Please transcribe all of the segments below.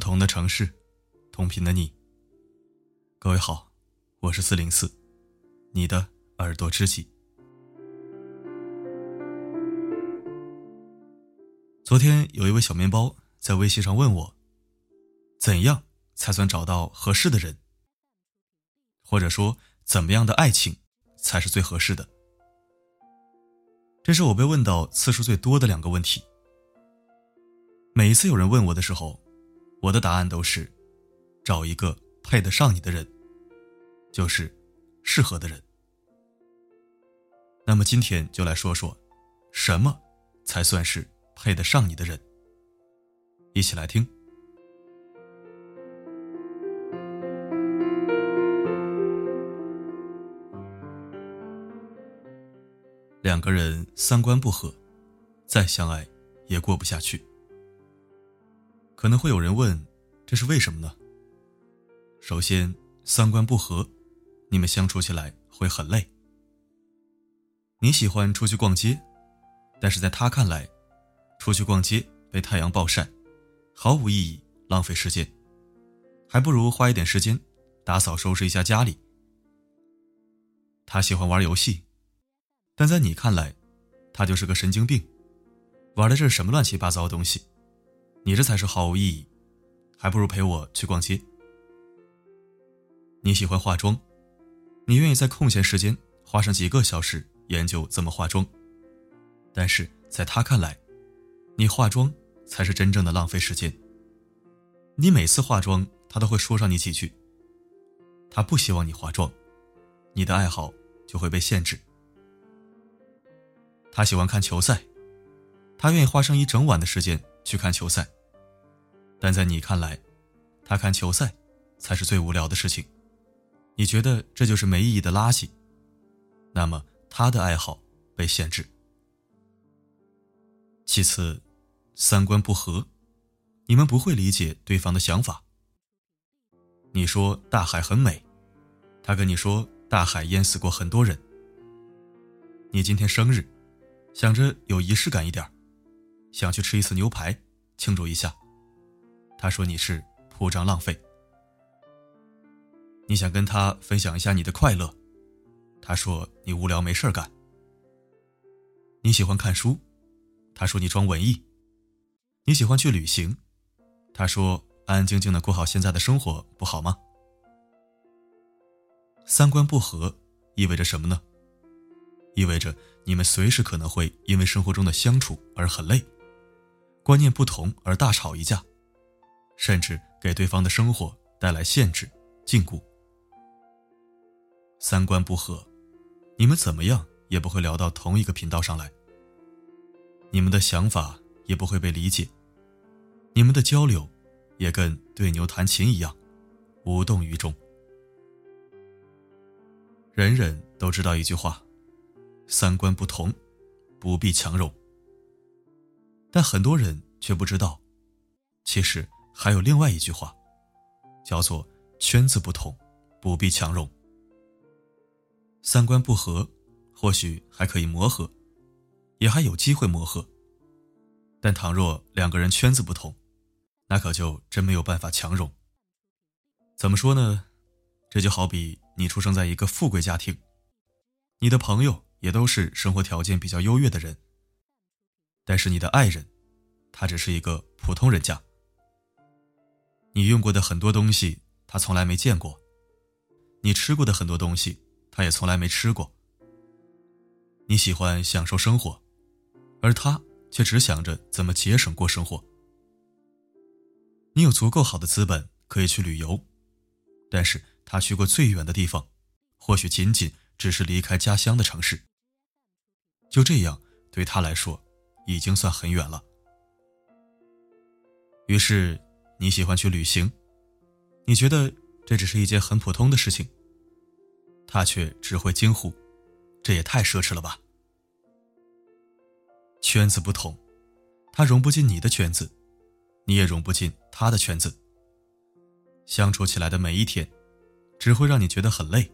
不同的城市，同频的你。各位好，我是四零四，你的耳朵知己。昨天有一位小面包在微信上问我，怎样才算找到合适的人？或者说，怎么样的爱情才是最合适的？这是我被问到次数最多的两个问题。每一次有人问我的时候，我的答案都是：找一个配得上你的人，就是适合的人。那么今天就来说说，什么才算是配得上你的人？一起来听。两个人三观不合，再相爱也过不下去。可能会有人问，这是为什么呢？首先，三观不合，你们相处起来会很累。你喜欢出去逛街，但是在他看来，出去逛街被太阳暴晒，毫无意义，浪费时间，还不如花一点时间打扫收拾一下家里。他喜欢玩游戏，但在你看来，他就是个神经病，玩的这是什么乱七八糟的东西？你这才是毫无意义，还不如陪我去逛街。你喜欢化妆，你愿意在空闲时间花上几个小时研究怎么化妆，但是在他看来，你化妆才是真正的浪费时间。你每次化妆，他都会说上你几句。他不希望你化妆，你的爱好就会被限制。他喜欢看球赛，他愿意花上一整晚的时间。去看球赛，但在你看来，他看球赛才是最无聊的事情。你觉得这就是没意义的垃圾，那么他的爱好被限制。其次，三观不合，你们不会理解对方的想法。你说大海很美，他跟你说大海淹死过很多人。你今天生日，想着有仪式感一点想去吃一次牛排，庆祝一下。他说你是铺张浪费。你想跟他分享一下你的快乐，他说你无聊没事干。你喜欢看书，他说你装文艺。你喜欢去旅行，他说安安静静的过好现在的生活不好吗？三观不合意味着什么呢？意味着你们随时可能会因为生活中的相处而很累。观念不同而大吵一架，甚至给对方的生活带来限制、禁锢。三观不合，你们怎么样也不会聊到同一个频道上来。你们的想法也不会被理解，你们的交流也跟对牛弹琴一样，无动于衷。人人都知道一句话：三观不同，不必强融。但很多人却不知道，其实还有另外一句话，叫做“圈子不同，不必强融”。三观不合，或许还可以磨合，也还有机会磨合。但倘若两个人圈子不同，那可就真没有办法强融。怎么说呢？这就好比你出生在一个富贵家庭，你的朋友也都是生活条件比较优越的人。但是你的爱人，他只是一个普通人家。你用过的很多东西，他从来没见过；你吃过的很多东西，他也从来没吃过。你喜欢享受生活，而他却只想着怎么节省过生活。你有足够好的资本可以去旅游，但是他去过最远的地方，或许仅仅只是离开家乡的城市。就这样，对他来说。已经算很远了。于是你喜欢去旅行，你觉得这只是一件很普通的事情，他却只会惊呼：“这也太奢侈了吧！”圈子不同，他融不进你的圈子，你也融不进他的圈子。相处起来的每一天，只会让你觉得很累，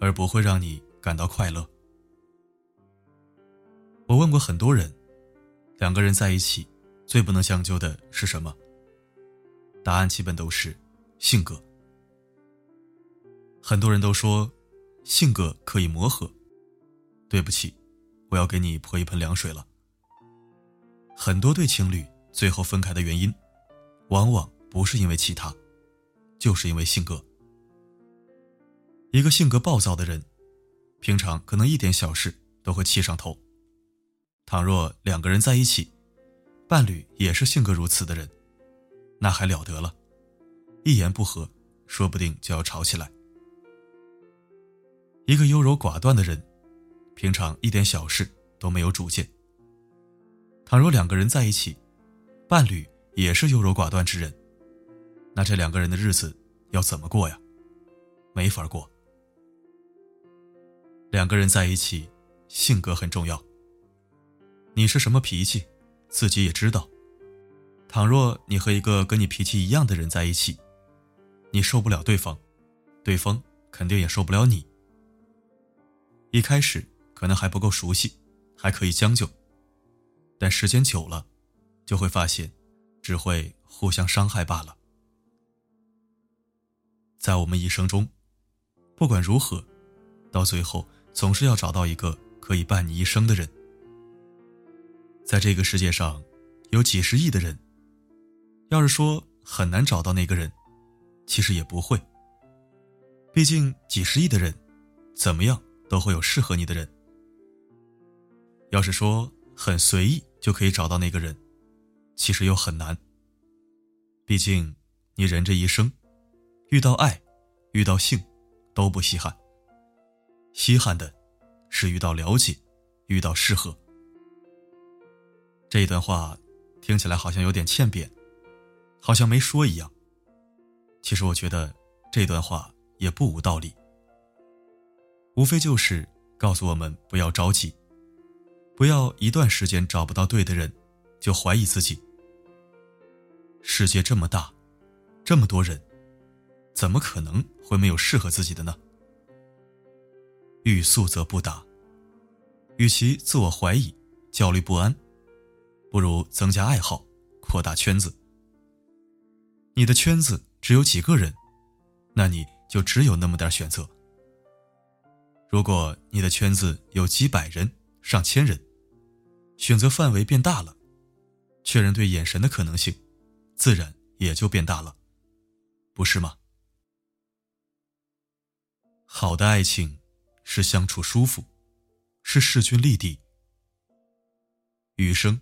而不会让你感到快乐。我问过很多人。两个人在一起，最不能将就的是什么？答案基本都是性格。很多人都说性格可以磨合，对不起，我要给你泼一盆凉水了。很多对情侣最后分开的原因，往往不是因为其他，就是因为性格。一个性格暴躁的人，平常可能一点小事都会气上头。倘若两个人在一起，伴侣也是性格如此的人，那还了得了，一言不合，说不定就要吵起来。一个优柔寡断的人，平常一点小事都没有主见。倘若两个人在一起，伴侣也是优柔寡断之人，那这两个人的日子要怎么过呀？没法过。两个人在一起，性格很重要。你是什么脾气，自己也知道。倘若你和一个跟你脾气一样的人在一起，你受不了对方，对方肯定也受不了你。一开始可能还不够熟悉，还可以将就，但时间久了，就会发现，只会互相伤害罢了。在我们一生中，不管如何，到最后总是要找到一个可以伴你一生的人。在这个世界上，有几十亿的人，要是说很难找到那个人，其实也不会。毕竟几十亿的人，怎么样？都会有适合你的人。要是说很随意就可以找到那个人，其实又很难。毕竟你人这一生，遇到爱，遇到性，都不稀罕。稀罕的，是遇到了解，遇到适合。这段话听起来好像有点欠扁，好像没说一样。其实我觉得这段话也不无道理。无非就是告诉我们不要着急，不要一段时间找不到对的人，就怀疑自己。世界这么大，这么多人，怎么可能会没有适合自己的呢？欲速则不达。与其自我怀疑、焦虑不安，不如增加爱好，扩大圈子。你的圈子只有几个人，那你就只有那么点选择。如果你的圈子有几百人、上千人，选择范围变大了，确认对眼神的可能性，自然也就变大了，不是吗？好的爱情是相处舒服，是势均力敌。余生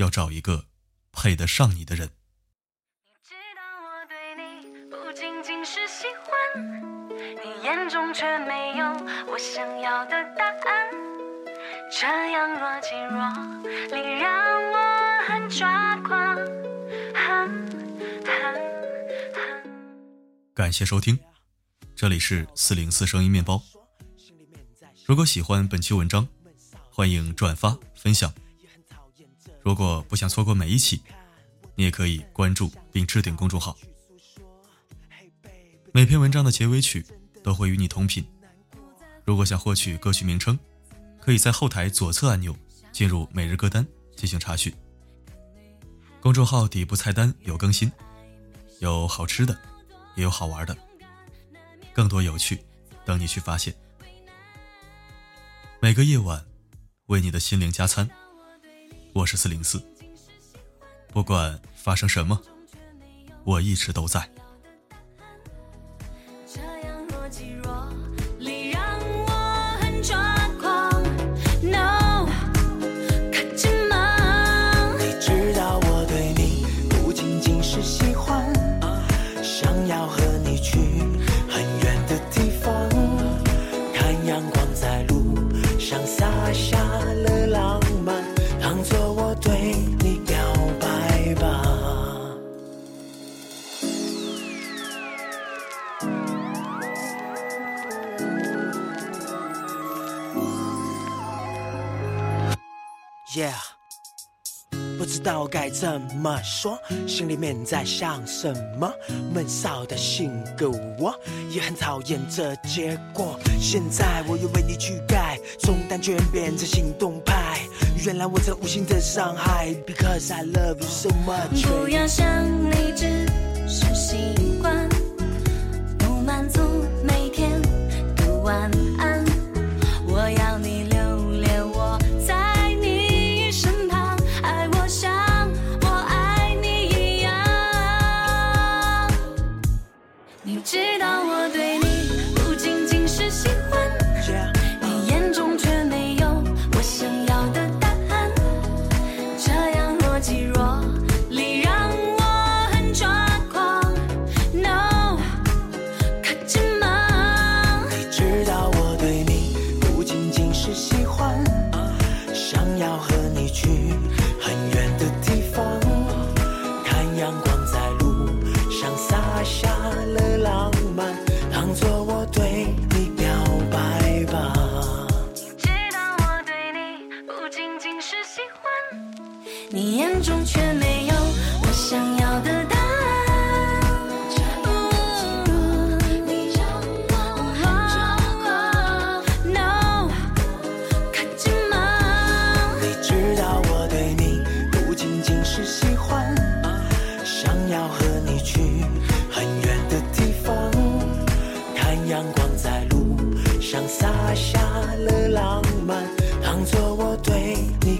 要找一个配得上你的人。你知道我对你不仅仅是喜欢，你眼中却没有我想要的答案，这样若即若离，让我很抓狂。感谢收听，这里是四零四声音面包。如果喜欢本期文章，欢迎转发分享。如果不想错过每一期，你也可以关注并置顶公众号。每篇文章的结尾曲。都会与你同频。如果想获取歌曲名称，可以在后台左侧按钮进入每日歌单进行查询。公众号底部菜单有更新，有好吃的，也有好玩的，更多有趣等你去发现。每个夜晚，为你的心灵加餐。我是四零四，不管发生什么，我一直都在。Yeah，不知道该怎么说，心里面在想什么。闷骚的性格，我也很讨厌这结果。现在我又为你去改，从单纯变成行动派。原来我这无心的伤害，Because I love you so much。不要想你只是。习惯，不满足每天的晚安。你知道我对你不仅仅是喜欢。你眼中却没有我想要的答案，这样若即若离让我很抓狂。No，可怎么？你知道我对你不仅仅是喜欢，想要和你去很远的对你